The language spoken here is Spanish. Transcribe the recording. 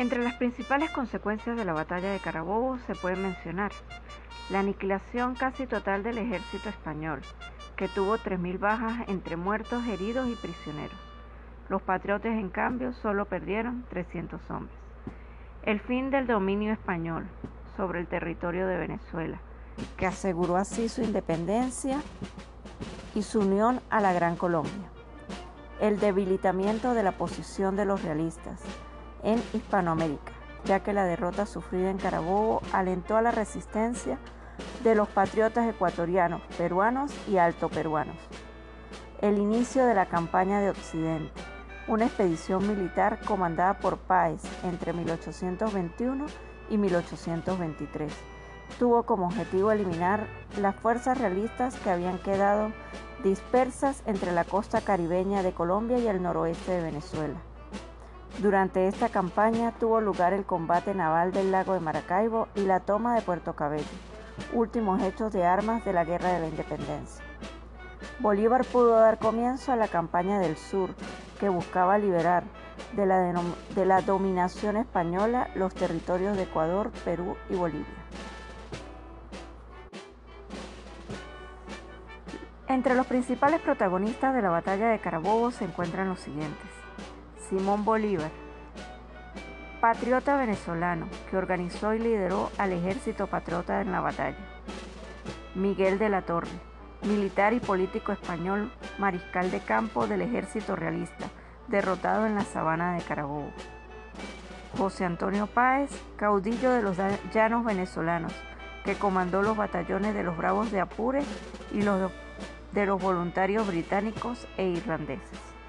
Entre las principales consecuencias de la batalla de Carabobo se puede mencionar la aniquilación casi total del ejército español, que tuvo 3.000 bajas entre muertos, heridos y prisioneros. Los patriotas, en cambio, solo perdieron 300 hombres. El fin del dominio español sobre el territorio de Venezuela, que aseguró así su independencia y su unión a la Gran Colombia. El debilitamiento de la posición de los realistas en Hispanoamérica, ya que la derrota sufrida en Carabobo alentó a la resistencia de los patriotas ecuatorianos, peruanos y alto peruanos. El inicio de la campaña de Occidente, una expedición militar comandada por Páez entre 1821 y 1823. Tuvo como objetivo eliminar las fuerzas realistas que habían quedado dispersas entre la costa caribeña de Colombia y el noroeste de Venezuela. Durante esta campaña tuvo lugar el combate naval del lago de Maracaibo y la toma de Puerto Cabello, últimos hechos de armas de la Guerra de la Independencia. Bolívar pudo dar comienzo a la campaña del sur, que buscaba liberar de la, de la dominación española los territorios de Ecuador, Perú y Bolivia. Entre los principales protagonistas de la batalla de Carabobo se encuentran los siguientes. Simón Bolívar, patriota venezolano que organizó y lideró al ejército patriota en la batalla. Miguel de la Torre, militar y político español, mariscal de campo del ejército realista, derrotado en la sabana de Carabobo. José Antonio Páez, caudillo de los llanos venezolanos, que comandó los batallones de los Bravos de Apure y los de los voluntarios británicos e irlandeses.